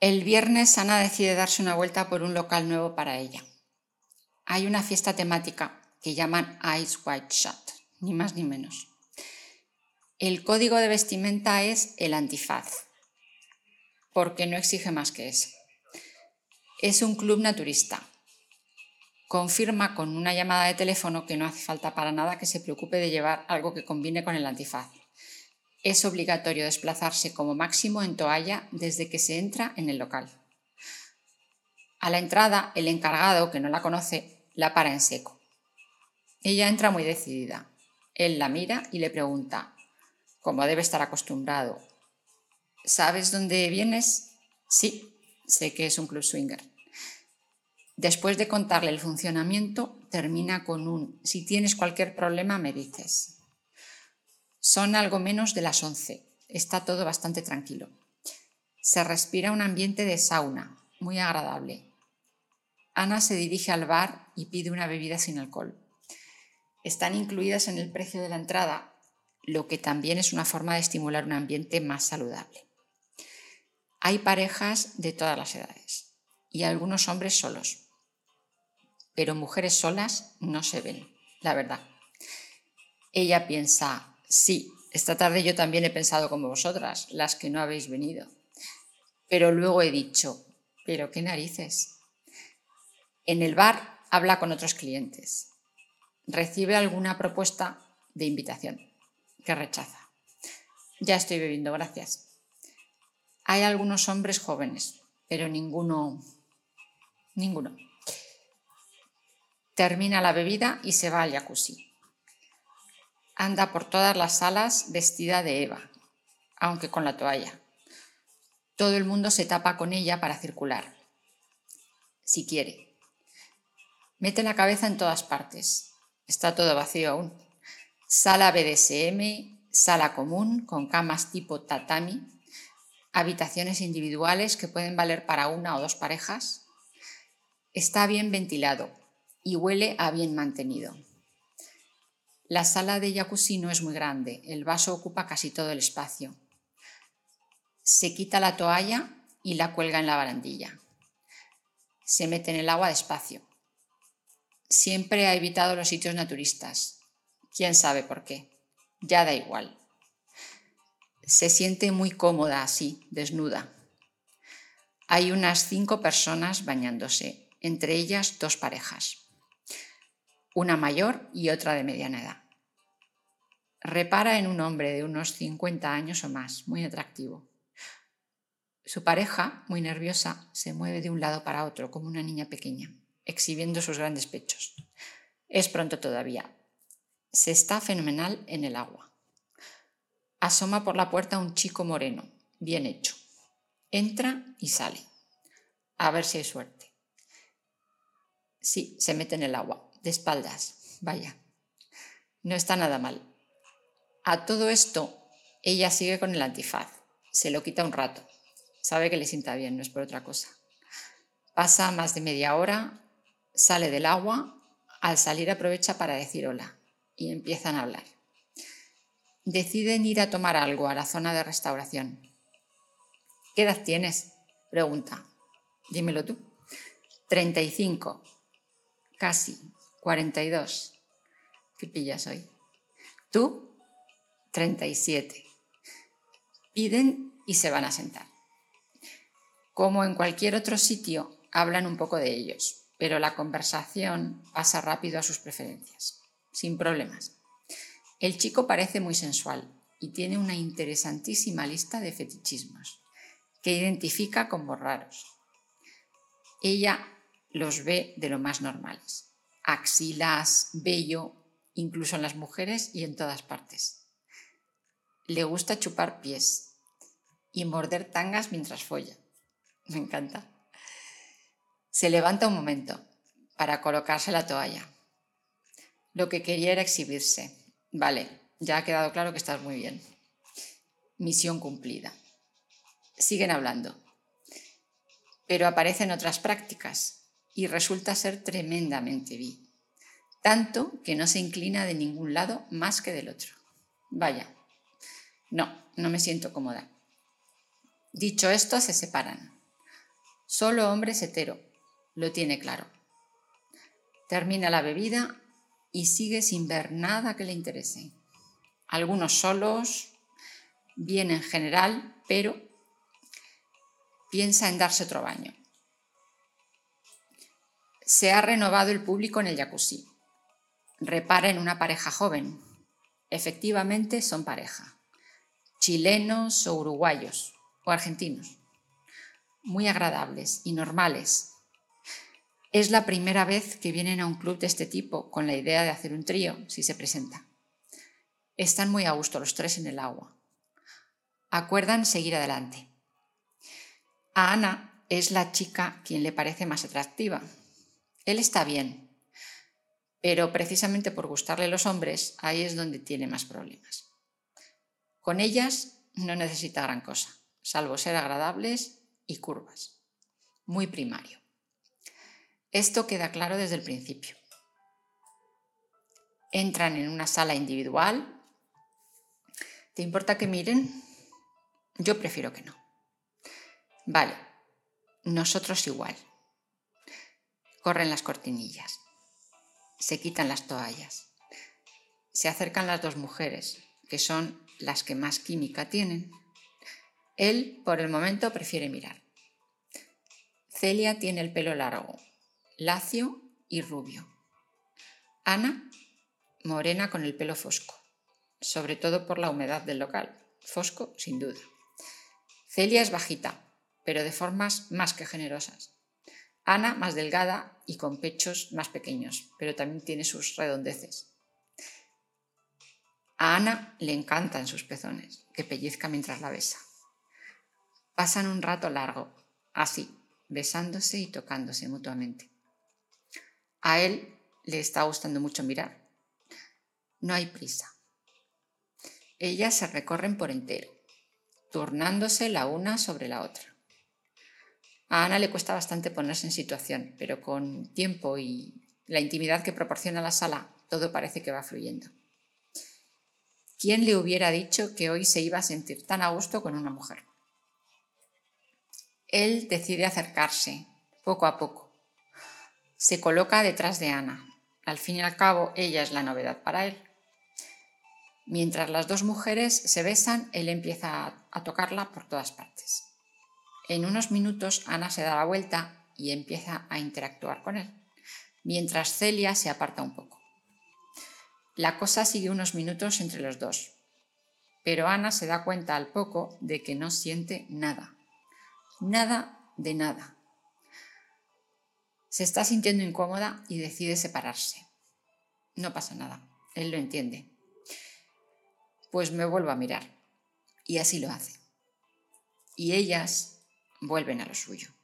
El viernes Ana decide darse una vuelta por un local nuevo para ella. Hay una fiesta temática que llaman Eyes White Shut, ni más ni menos. El código de vestimenta es el antifaz, porque no exige más que eso. Es un club naturista. Confirma con una llamada de teléfono que no hace falta para nada que se preocupe de llevar algo que combine con el antifaz. Es obligatorio desplazarse como máximo en toalla desde que se entra en el local. A la entrada, el encargado, que no la conoce, la para en seco. Ella entra muy decidida. Él la mira y le pregunta, como debe estar acostumbrado, ¿sabes dónde vienes? Sí, sé que es un club swinger. Después de contarle el funcionamiento, termina con un, si tienes cualquier problema, me dices. Son algo menos de las 11. Está todo bastante tranquilo. Se respira un ambiente de sauna, muy agradable. Ana se dirige al bar y pide una bebida sin alcohol. Están incluidas en el precio de la entrada, lo que también es una forma de estimular un ambiente más saludable. Hay parejas de todas las edades y algunos hombres solos, pero mujeres solas no se ven, la verdad. Ella piensa, sí, esta tarde yo también he pensado como vosotras, las que no habéis venido, pero luego he dicho, pero qué narices. En el bar habla con otros clientes recibe alguna propuesta de invitación que rechaza. Ya estoy bebiendo, gracias. Hay algunos hombres jóvenes, pero ninguno, ninguno. Termina la bebida y se va al jacuzzi. Anda por todas las salas vestida de Eva, aunque con la toalla. Todo el mundo se tapa con ella para circular, si quiere. Mete la cabeza en todas partes, Está todo vacío aún. Sala BDSM, sala común con camas tipo tatami, habitaciones individuales que pueden valer para una o dos parejas. Está bien ventilado y huele a bien mantenido. La sala de jacuzzi no es muy grande, el vaso ocupa casi todo el espacio. Se quita la toalla y la cuelga en la barandilla. Se mete en el agua despacio Siempre ha evitado los sitios naturistas. ¿Quién sabe por qué? Ya da igual. Se siente muy cómoda así, desnuda. Hay unas cinco personas bañándose, entre ellas dos parejas, una mayor y otra de mediana edad. Repara en un hombre de unos 50 años o más, muy atractivo. Su pareja, muy nerviosa, se mueve de un lado para otro como una niña pequeña exhibiendo sus grandes pechos. Es pronto todavía. Se está fenomenal en el agua. Asoma por la puerta un chico moreno, bien hecho. Entra y sale. A ver si hay suerte. Sí, se mete en el agua, de espaldas. Vaya. No está nada mal. A todo esto, ella sigue con el antifaz. Se lo quita un rato. Sabe que le sienta bien, no es por otra cosa. Pasa más de media hora sale del agua, al salir aprovecha para decir hola y empiezan a hablar. Deciden ir a tomar algo a la zona de restauración. ¿Qué edad tienes? Pregunta. Dímelo tú. 35. Casi. 42. ¿Qué pillas hoy? ¿Tú? 37. Piden y se van a sentar. Como en cualquier otro sitio, hablan un poco de ellos pero la conversación pasa rápido a sus preferencias, sin problemas. El chico parece muy sensual y tiene una interesantísima lista de fetichismos que identifica como raros. Ella los ve de lo más normales. Axilas, vello, incluso en las mujeres y en todas partes. Le gusta chupar pies y morder tangas mientras folla. Me encanta. Se levanta un momento para colocarse la toalla. Lo que quería era exhibirse. Vale, ya ha quedado claro que estás muy bien. Misión cumplida. Siguen hablando. Pero aparecen otras prácticas y resulta ser tremendamente vi. Tanto que no se inclina de ningún lado más que del otro. Vaya. No, no me siento cómoda. Dicho esto, se separan. Solo hombres hetero, lo tiene claro. Termina la bebida y sigue sin ver nada que le interese. Algunos solos, bien en general, pero piensa en darse otro baño. Se ha renovado el público en el jacuzzi. Repara en una pareja joven. Efectivamente son pareja. Chilenos o uruguayos o argentinos. Muy agradables y normales. Es la primera vez que vienen a un club de este tipo con la idea de hacer un trío, si se presenta. Están muy a gusto los tres en el agua. Acuerdan seguir adelante. A Ana es la chica quien le parece más atractiva. Él está bien, pero precisamente por gustarle los hombres, ahí es donde tiene más problemas. Con ellas no necesita gran cosa, salvo ser agradables y curvas. Muy primario. Esto queda claro desde el principio. Entran en una sala individual ¿Te importa que miren? Yo prefiero que no. Vale, nosotros igual. Corren las cortinillas. Se quitan las toallas. Se acercan las dos mujeres, que son las que más química tienen. Él, por el momento, prefiere mirar. Celia tiene el pelo largo, lacio y rubio. Ana, morena con el pelo fosco sobre todo por la humedad del local. Fosco, sin duda. Celia es bajita, pero de formas más que generosas. Ana más delgada y con pechos más pequeños, pero también tiene sus redondeces. A Ana le encantan sus pezones, que pellizca mientras la besa. Pasan un rato largo, así, besándose y tocándose mutuamente. A él le está gustando mucho mirar. No hay prisa. Ellas se recorren por entero, turnándose la una sobre la otra. A Ana le cuesta bastante ponerse en situación, pero con tiempo y la intimidad que proporciona la sala, todo parece que va fluyendo. ¿Quién le hubiera dicho que hoy se iba a sentir tan a gusto con una mujer? Él decide acercarse, poco a poco. Se coloca detrás de Ana. Al fin y al cabo, ella es la novedad para él. Mientras las dos mujeres se besan, él empieza a tocarla por todas partes. En unos minutos Ana se da la vuelta y empieza a interactuar con él, mientras Celia se aparta un poco. La cosa sigue unos minutos entre los dos, pero Ana se da cuenta al poco de que no siente nada, nada de nada. Se está sintiendo incómoda y decide separarse. No pasa nada, él lo entiende pues me vuelvo a mirar. Y así lo hace. Y ellas vuelven a lo suyo.